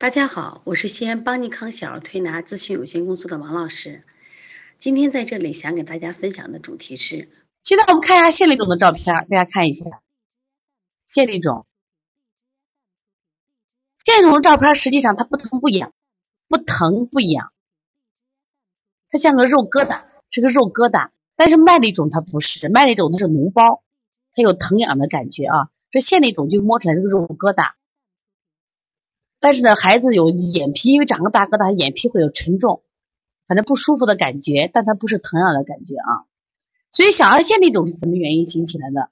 大家好，我是西安邦尼康小儿推拿咨询有限公司的王老师。今天在这里想给大家分享的主题是：现在我们看一下谢丽总的照片，大家看一下谢丽总。谢丽总的照片实际上它不疼不痒，不疼不痒，它像个肉疙瘩，是个肉疙瘩。但是麦粒肿它不是，麦粒肿它是脓包，它有疼痒的感觉啊。这谢丽肿就摸出来是个肉疙瘩。但是呢，孩子有眼皮，因为长个大疙瘩，眼皮会有沉重，反正不舒服的感觉，但它不是疼痒的感觉啊。所以小儿腺粒肿是什么原因引起来的？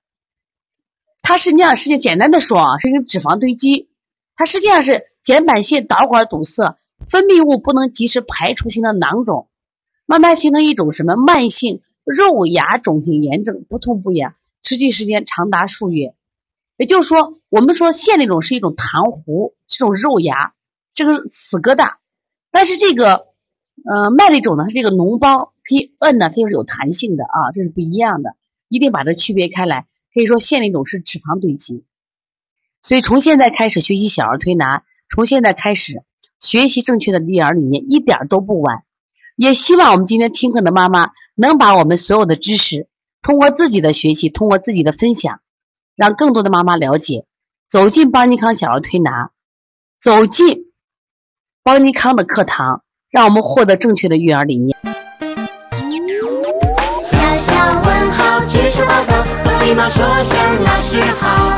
它实际上是简单的说啊，是一个脂肪堆积，它实际上是睑板腺导管堵塞，分泌物不能及时排出，形成囊肿，慢慢形成一种什么慢性肉芽肿性炎症，不痛不痒，持续时间长达数月。也就是说，我们说腺粒肿是一种痰糊，这种肉芽，这个死疙瘩。但是这个，呃，麦粒肿呢是这个脓包，可以摁呢，它又是有弹性的啊，这是不一样的，一定把它区别开来。可以说腺粒肿是脂肪堆积，所以从现在开始学习小儿推拿，从现在开始学习正确的育儿理念，一点都不晚。也希望我们今天听课的妈妈能把我们所有的知识，通过自己的学习，通过自己的分享。让更多的妈妈了解，走进邦尼康小儿推拿，走进邦尼康的课堂，让我们获得正确的育儿理念。小小问号，举手报告，和礼貌说声老师好。